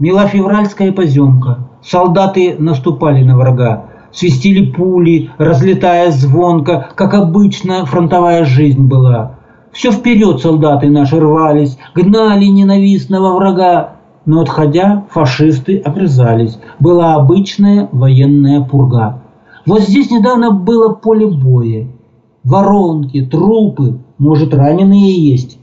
мила февральская поземка – Солдаты наступали на врага, свистели пули, разлетая звонко, как обычно фронтовая жизнь была. Все вперед солдаты наши рвались, гнали ненавистного врага, но отходя, фашисты огрызались. Была обычная военная пурга. Вот здесь недавно было поле боя. Воронки, трупы, может, раненые есть.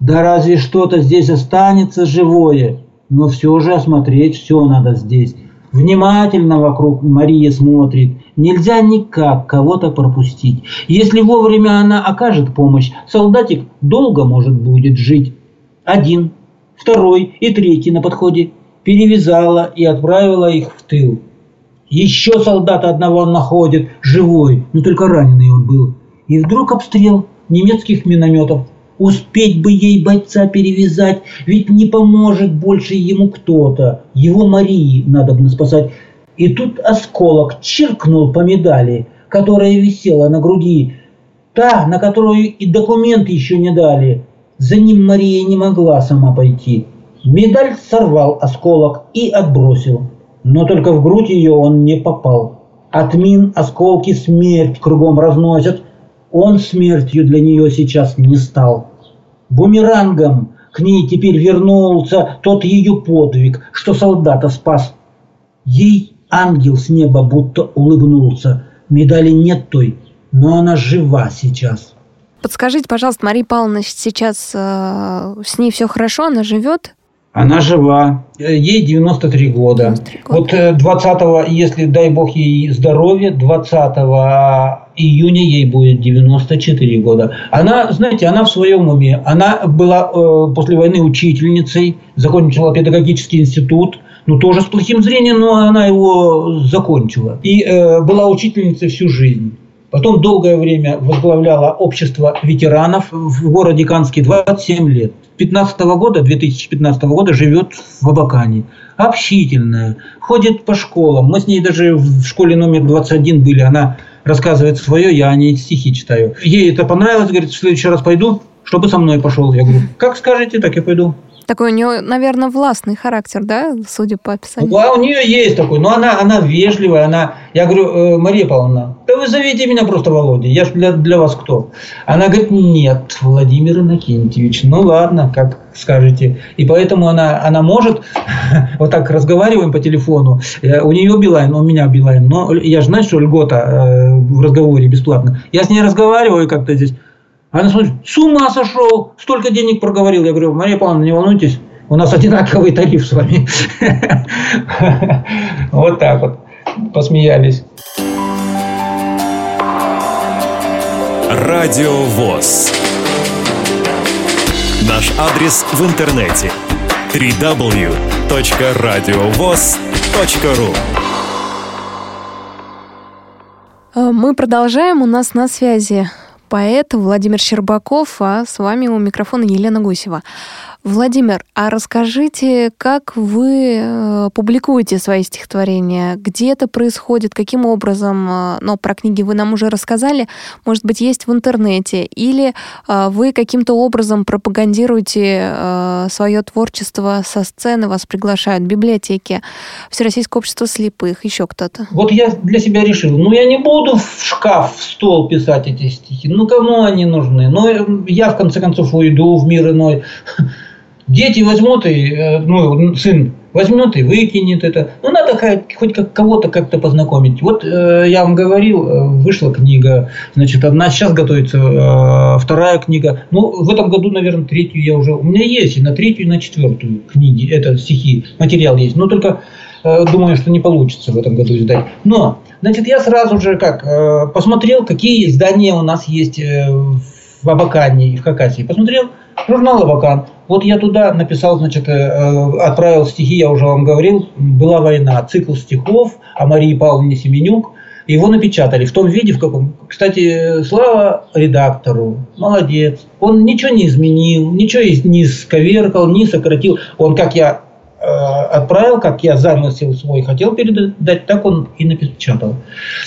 Да разве что-то здесь останется живое, но все же осмотреть все надо здесь. Внимательно вокруг Мария смотрит. Нельзя никак кого-то пропустить. Если вовремя она окажет помощь, солдатик долго может будет жить. Один, второй и третий на подходе. Перевязала и отправила их в тыл. Еще солдата одного находит, живой, но только раненый он был. И вдруг обстрел немецких минометов. Успеть бы ей бойца перевязать, ведь не поможет больше ему кто-то. Его Марии надо бы спасать. И тут осколок чиркнул по медали, которая висела на груди. Та, на которую и документы еще не дали. За ним Мария не могла сама пойти. Медаль сорвал осколок и отбросил. Но только в грудь ее он не попал. От мин осколки смерть кругом разносят. Он смертью для нее сейчас не стал бумерангом к ней теперь вернулся тот ее подвиг, что солдата спас. Ей ангел с неба будто улыбнулся. Медали нет той, но она жива сейчас. Подскажите, пожалуйста, Мария Павловна сейчас э, с ней все хорошо, она живет? Она жива, ей 93 года. 93 года. Вот 20 э, если дай бог ей здоровья, 20 июня ей будет 94 года. Она, знаете, она в своем уме. Она была э, после войны учительницей, закончила педагогический институт, ну тоже с плохим зрением, но она его закончила. И э, была учительницей всю жизнь. Потом долгое время возглавляла общество ветеранов в городе Канске 27 лет. 2015 года, 2015 года живет в Абакане. Общительная, ходит по школам. Мы с ней даже в школе номер 21 были. Она рассказывает свое, я о ней стихи читаю. Ей это понравилось, говорит, в следующий раз пойду, чтобы со мной пошел. Я говорю, как скажете, так и пойду. Такой у нее, наверное, властный характер, да, судя по описанию? Да, у нее есть такой, но она, она вежливая, она... Я говорю, э, Мария Павловна, да вы зовите меня просто Володя, я же для, для вас кто? Она говорит, нет, Владимир Иннокентьевич, ну ладно, как скажете. И поэтому она, она может, вот так разговариваем по телефону, э, у нее Билайн, у меня Билайн, но я же знаю, что льгота э, в разговоре бесплатно. Я с ней разговариваю как-то здесь, она смотрит, с ума сошел, столько денег проговорил. Я говорю, Мария Павловна, не волнуйтесь, у нас одинаковый тариф с вами. Вот так вот. Посмеялись. Радио ВОЗ. Наш адрес в интернете www.radiovoz.ru Мы продолжаем. У нас на связи поэт Владимир Щербаков, а с вами у микрофона Елена Гусева. Владимир, а расскажите, как вы э, публикуете свои стихотворения? Где это происходит? Каким образом? Э, ну, про книги вы нам уже рассказали. Может быть, есть в интернете? Или э, вы каким-то образом пропагандируете свое творчество со сцены, вас приглашают библиотеки, Всероссийское общество слепых, еще кто-то? Вот я для себя решил, ну, я не буду в шкаф, в стол писать эти стихи. Ну, кому они нужны? Ну, я, в конце концов, уйду в мир иной. Дети возьмут и, э, ну, сын возьмет и выкинет это. Ну, надо хоть как кого-то как-то познакомить. Вот э, я вам говорил, э, вышла книга, значит, одна, сейчас готовится э, вторая книга. Ну, в этом году, наверное, третью я уже, у меня есть и на третью, и на четвертую книги, это стихи, материал есть. Но только э, думаю, что не получится в этом году издать. Но, значит, я сразу же как, э, посмотрел, какие издания у нас есть э, в Абакане и в Хакасии. Посмотрел, журнал «Абакан». Вот я туда написал, значит, э, э, отправил стихи, я уже вам говорил, «Была война», цикл стихов о Марии Павловне Семенюк. Его напечатали в том виде, в каком... Кстати, слава редактору, молодец. Он ничего не изменил, ничего не сковеркал, не сократил. Он, как я отправил, как я замысел свой хотел передать, так он и напечатал.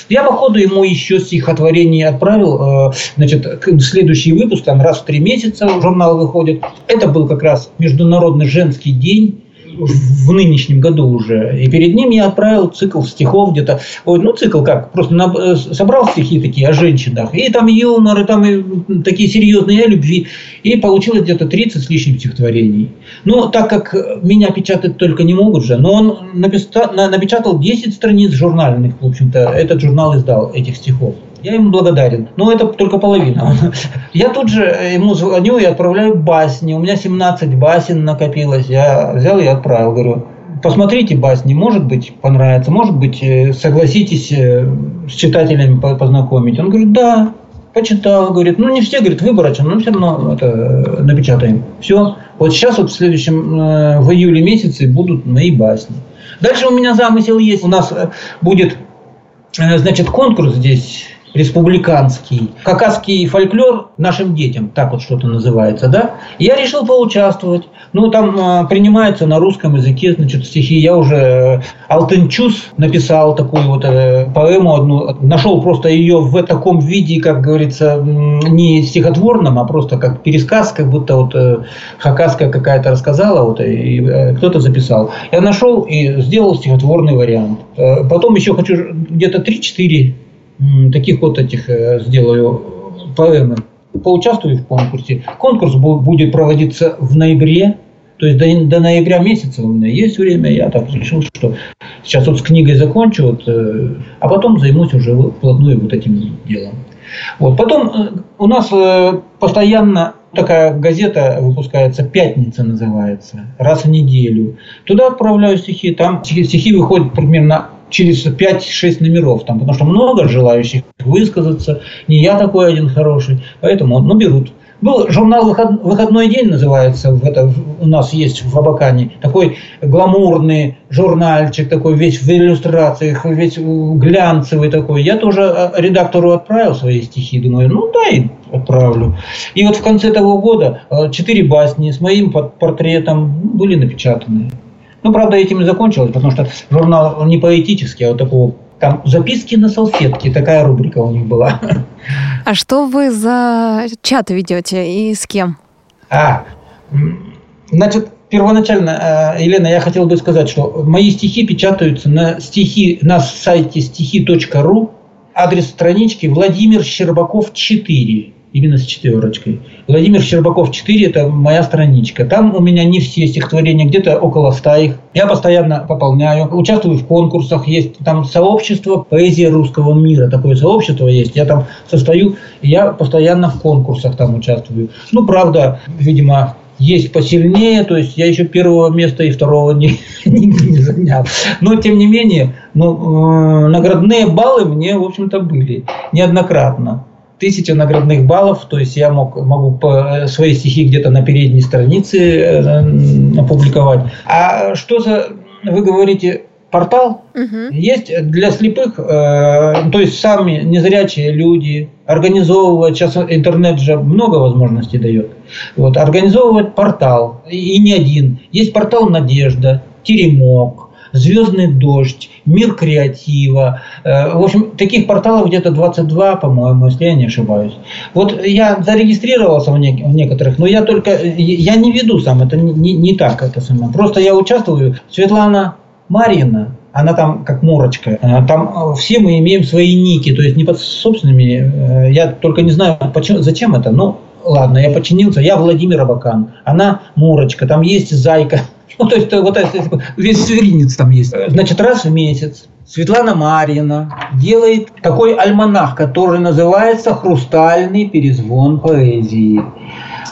Я по ходу ему еще стихотворение отправил. Э, значит, следующий выпуск, там раз в три месяца журнал выходит. Это был как раз Международный женский день в нынешнем году уже. И перед ним я отправил цикл стихов где-то. Ну, цикл как? Просто на, э, собрал стихи такие о женщинах. И там юмор, и там и такие серьезные о любви. И получилось где-то 30 с лишним стихотворений. Ну, так как меня печатать только не могут же, но он напечатал 10 страниц журнальных, в общем-то. Этот журнал издал этих стихов. Я ему благодарен. Но это только половина. Я тут же ему звоню и отправляю басни. У меня 17 басен накопилось. Я взял и отправил. Говорю, посмотрите басни, может быть, понравится, может быть, э, согласитесь э, с читателями познакомить. Он говорит, да, почитал, говорит, ну не все, говорит, выборочно, но все равно это э, напечатаем. Все. Вот сейчас вот в следующем, в июле месяце будут мои басни. Дальше у меня замысел есть. У нас будет, значит, конкурс здесь республиканский, кавказский фольклор нашим детям, так вот что-то называется, да. я решил поучаствовать. Ну, там э, принимается на русском языке, значит, стихи. Я уже э, Алтынчус написал такую вот э, поэму одну, нашел просто ее в таком виде, как говорится, не стихотворном, а просто как пересказ, как будто вот э, хакасская какая-то рассказала, вот, и э, кто-то записал. Я нашел и сделал стихотворный вариант. Э, потом еще хочу где-то 3-4 таких вот этих э, сделаю поэмы. Поучаствую в конкурсе. Конкурс будет проводиться в ноябре. То есть до, до ноября месяца у меня есть время. Я так решил, что сейчас вот с книгой закончу, вот, э, а потом займусь уже вплотную вот этим делом. Вот. Потом э, у нас постоянно такая газета выпускается, «Пятница» называется, раз в неделю. Туда отправляю стихи, там стихи выходят примерно через 5-6 номеров, там, потому что много желающих высказаться, не я такой один хороший, поэтому ну, берут. Был журнал «Выходной день» называется, это, у нас есть в Абакане, такой гламурный журнальчик, такой весь в иллюстрациях, весь глянцевый такой. Я тоже а, редактору отправил свои стихи, думаю, ну дай отправлю. И вот в конце того года а, четыре басни с моим портретом были напечатаны. Ну, правда, этим и закончилось, потому что журнал не поэтический, а вот такого там записки на салфетке, такая рубрика у них была. А что вы за чат ведете и с кем? А, значит, первоначально, э, Елена, я хотел бы сказать, что мои стихи печатаются на стихи на сайте стихи.ру. Адрес странички Владимир Щербаков 4 именно с четверочкой. Владимир Щербаков 4 – это моя страничка. Там у меня не все стихотворения, где-то около ста их. Я постоянно пополняю, участвую в конкурсах. Есть там сообщество поэзия русского мира. Такое сообщество есть. Я там состою, и я постоянно в конкурсах там участвую. Ну, правда, видимо, есть посильнее, то есть я еще первого места и второго не, не, не занял. Но, тем не менее, ну, э, наградные баллы мне, в общем-то, были неоднократно тысяча наградных баллов, то есть я мог, могу по свои стихи где-то на передней странице э, опубликовать. А что за, вы говорите, портал угу. есть для слепых, э, то есть сами незрячие люди организовывать, сейчас интернет же много возможностей дает, вот, организовывать портал, и не один. Есть портал «Надежда», «Теремок», «Звездный дождь», «Мир креатива». Э, в общем, таких порталов где-то 22, по-моему, если я не ошибаюсь. Вот я зарегистрировался в, не- в некоторых, но я только, я не веду сам, это не, не так это самое. Просто я участвую. Светлана Марина, она там как морочка. Э, там э, все мы имеем свои ники, то есть не под собственными. Я только не знаю, почему, зачем это, но ладно, я подчинился. Я Владимир Абакан, она Мурочка, там есть Зайка. Ну, то есть, вот это, весь зверинец там есть. Значит, раз в месяц Светлана Марьина делает такой альманах, который называется «Хрустальный перезвон поэзии».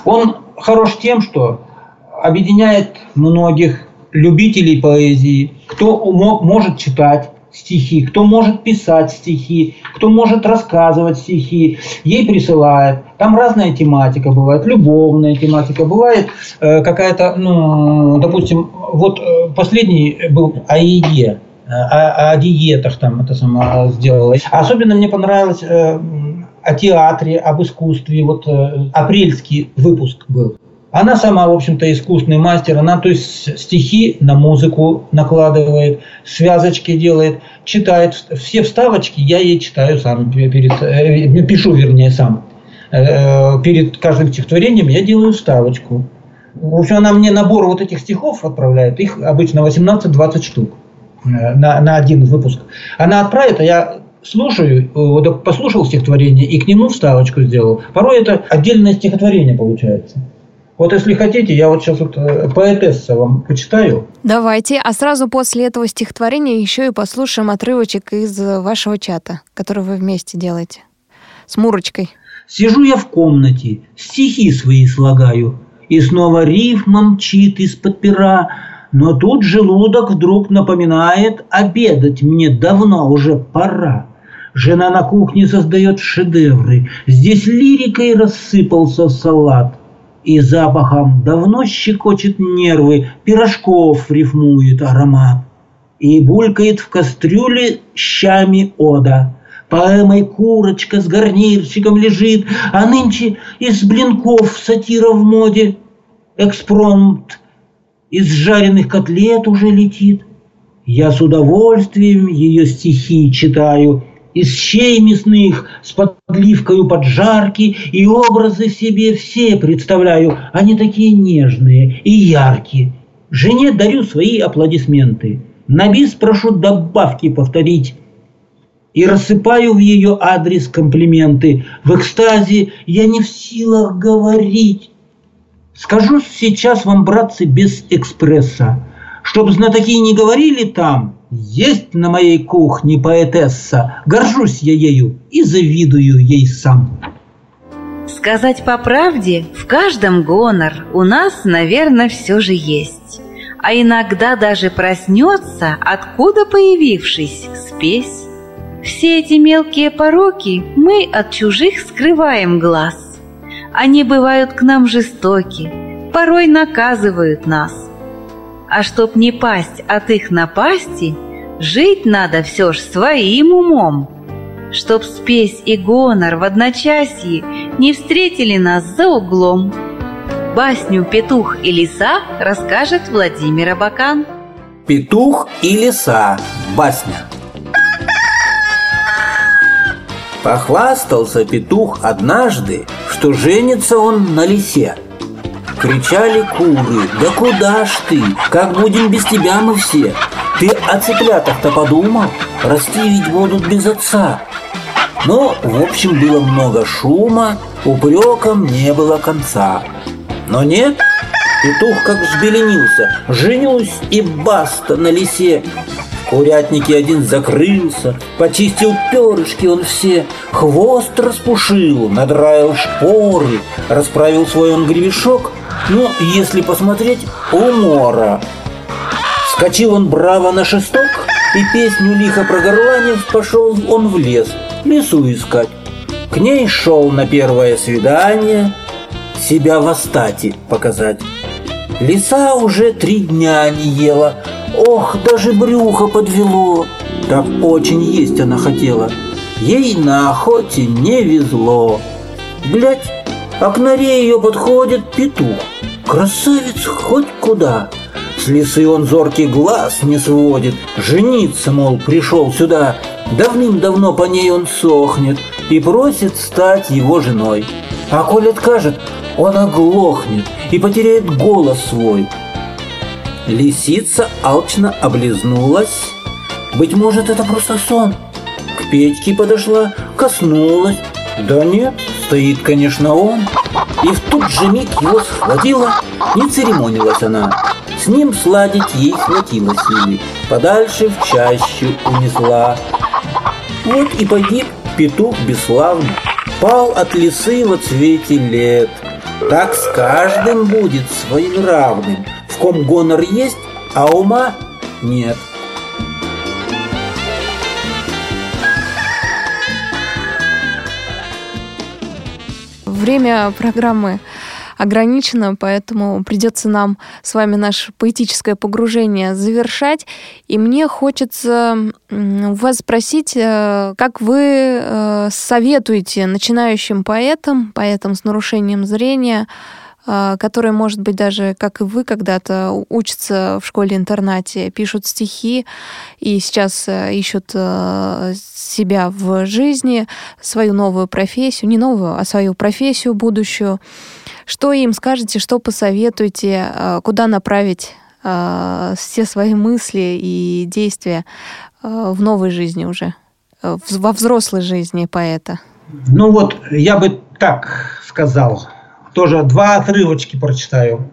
Он хорош тем, что объединяет многих любителей поэзии, кто может читать, стихи, кто может писать стихи, кто может рассказывать стихи, ей присылает. Там разная тематика бывает, любовная тематика, бывает э, какая-то, ну, допустим, вот э, последний был о еде, э, о, о диетах там это сама сделала. Особенно мне понравилось э, о театре, об искусстве. Вот э, апрельский выпуск был. Она сама, в общем-то, искусный мастер. Она, то есть, стихи на музыку накладывает, связочки делает, читает. Все вставочки я ей читаю сам, перед, э, пишу, вернее, сам. Э, перед каждым стихотворением я делаю вставочку. В общем, она мне набор вот этих стихов отправляет. Их обычно 18-20 штук э, на, на один выпуск. Она отправит, а я слушаю, вот послушал стихотворение и к нему вставочку сделал. Порой это отдельное стихотворение получается. Вот если хотите, я вот сейчас вот э, поэтесса вам почитаю. Давайте, а сразу после этого стихотворения еще и послушаем отрывочек из вашего чата, который вы вместе делаете с Мурочкой. Сижу я в комнате, стихи свои слагаю, и снова рифма мчит из-под пера, но тут желудок вдруг напоминает, обедать мне давно уже пора. Жена на кухне создает шедевры, здесь лирикой рассыпался салат – и запахом давно щекочет нервы, пирожков рифмует аромат. И булькает в кастрюле щами ода. Поэмой курочка с гарнирчиком лежит, а нынче из блинков сатира в моде. Экспромт из жареных котлет уже летит. Я с удовольствием ее стихи читаю из щей мясных с подливкою поджарки, и образы себе все представляю, они такие нежные и яркие. Жене дарю свои аплодисменты. На бис прошу добавки повторить. И рассыпаю в ее адрес комплименты. В экстазе я не в силах говорить. Скажу сейчас вам, братцы, без экспресса, чтобы знатоки не говорили там – есть на моей кухне поэтесса, горжусь я ею и завидую ей сам. Сказать по правде, в каждом гонор у нас, наверное, все же есть. а иногда даже проснется, откуда появившись, спесь. Все эти мелкие пороки мы от чужих скрываем глаз. Они бывают к нам жестоки, порой наказывают нас. А чтоб не пасть от их напасти, жить надо все ж своим умом. Чтоб спесь и гонор в одночасье не встретили нас за углом. Басню «Петух и лиса» расскажет Владимир Абакан. «Петух и лиса» басня Похвастался петух однажды, что женится он на лисе. Кричали куры, да куда ж ты, как будем без тебя мы все? Ты о цыплятах-то подумал? Расти ведь будут без отца. Но, в общем, было много шума, упреком не было конца. Но нет, петух как взбеленился, женюсь и баста на лисе. Курятники один закрылся, почистил перышки он все, хвост распушил, надраил шпоры, расправил свой он гребешок, но, если посмотреть, умора. Скочил он браво на шесток, и песню лихо прогорланив, пошел он в лес, лесу искать. К ней шел на первое свидание, себя в остате показать. Лиса уже три дня не ела, Ох, даже брюхо подвело. Так очень есть она хотела. Ей на охоте не везло. Глядь, а к норе ее подходит петух. Красавец хоть куда. С лисы он зоркий глаз не сводит. Жениться, мол, пришел сюда. Давным-давно по ней он сохнет и просит стать его женой. А коль откажет, он оглохнет и потеряет голос свой. Лисица алчно облизнулась. Быть может, это просто сон. К Петьке подошла, коснулась. Да нет, стоит, конечно, он. И в тот же миг его схватила, не церемонилась она. С ним сладить ей хватило силы, подальше в чащу унесла. Вот и погиб петух бесславно, пал от лисы во цвете лет. Так с каждым будет своим равным, в ком гонор есть, а ума нет. Время программы ограничено, поэтому придется нам с вами наше поэтическое погружение завершать. И мне хочется вас спросить, э, как вы э, советуете начинающим поэтам, поэтам с нарушением зрения, которые, может быть, даже, как и вы когда-то, учатся в школе-интернате, пишут стихи и сейчас ищут себя в жизни, свою новую профессию, не новую, а свою профессию будущую. Что им скажете, что посоветуете, э, куда направить э, все свои мысли и действия э, в новой жизни уже, во взрослой жизни поэта? Ну вот, я бы так сказал. Тоже два отрывочки прочитаю.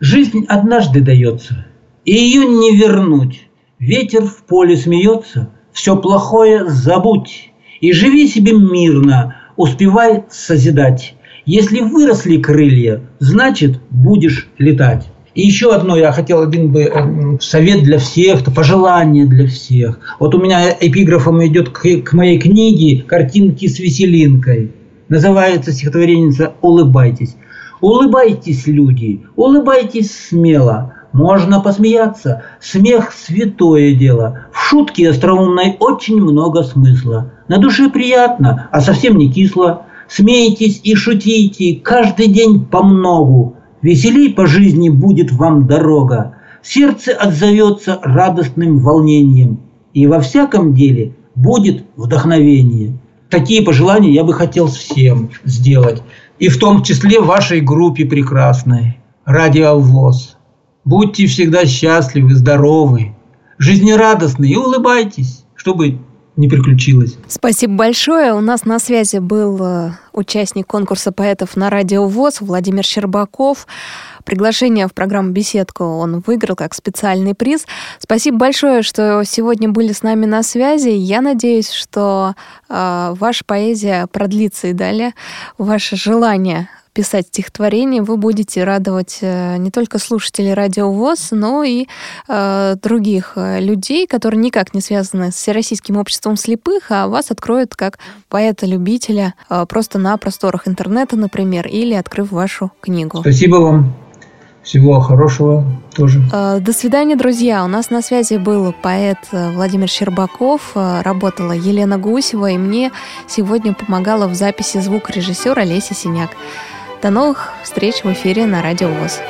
Жизнь однажды дается, и ее не вернуть. Ветер в поле смеется, все плохое забудь. И живи себе мирно, успевай созидать. Если выросли крылья, значит, будешь летать. И еще одно я хотел один бы э, совет для всех, пожелание для всех. Вот у меня эпиграфом идет к, к моей книге картинки с веселинкой. Называется стихотворение «Улыбайтесь». Улыбайтесь, люди, улыбайтесь смело. Можно посмеяться. Смех – святое дело. В шутке остроумной очень много смысла. На душе приятно, а совсем не кисло. Смейтесь и шутите каждый день по многу. Веселей по жизни будет вам дорога. Сердце отзовется радостным волнением. И во всяком деле будет вдохновение. Такие пожелания я бы хотел всем сделать. И в том числе вашей группе прекрасной. Радио ВОЗ. Будьте всегда счастливы, здоровы, жизнерадостны и улыбайтесь, чтобы не приключилось. Спасибо большое. У нас на связи был э, участник конкурса поэтов на радио ВОЗ Владимир Щербаков. Приглашение в программу «Беседку» он выиграл как специальный приз. Спасибо большое, что сегодня были с нами на связи. Я надеюсь, что э, ваша поэзия продлится и далее. Ваше желание писать стихотворение, вы будете радовать э, не только слушателей Радио ВОЗ, но и э, других э, людей, которые никак не связаны с Всероссийским обществом слепых, а вас откроют как поэта-любителя э, просто на просторах интернета, например, или открыв вашу книгу. Спасибо вам. Всего хорошего тоже. Э, до свидания, друзья. У нас на связи был поэт Владимир Щербаков, работала Елена Гусева, и мне сегодня помогала в записи звукорежиссера Леся Синяк. До новых встреч в эфире на Радио ВОЗ.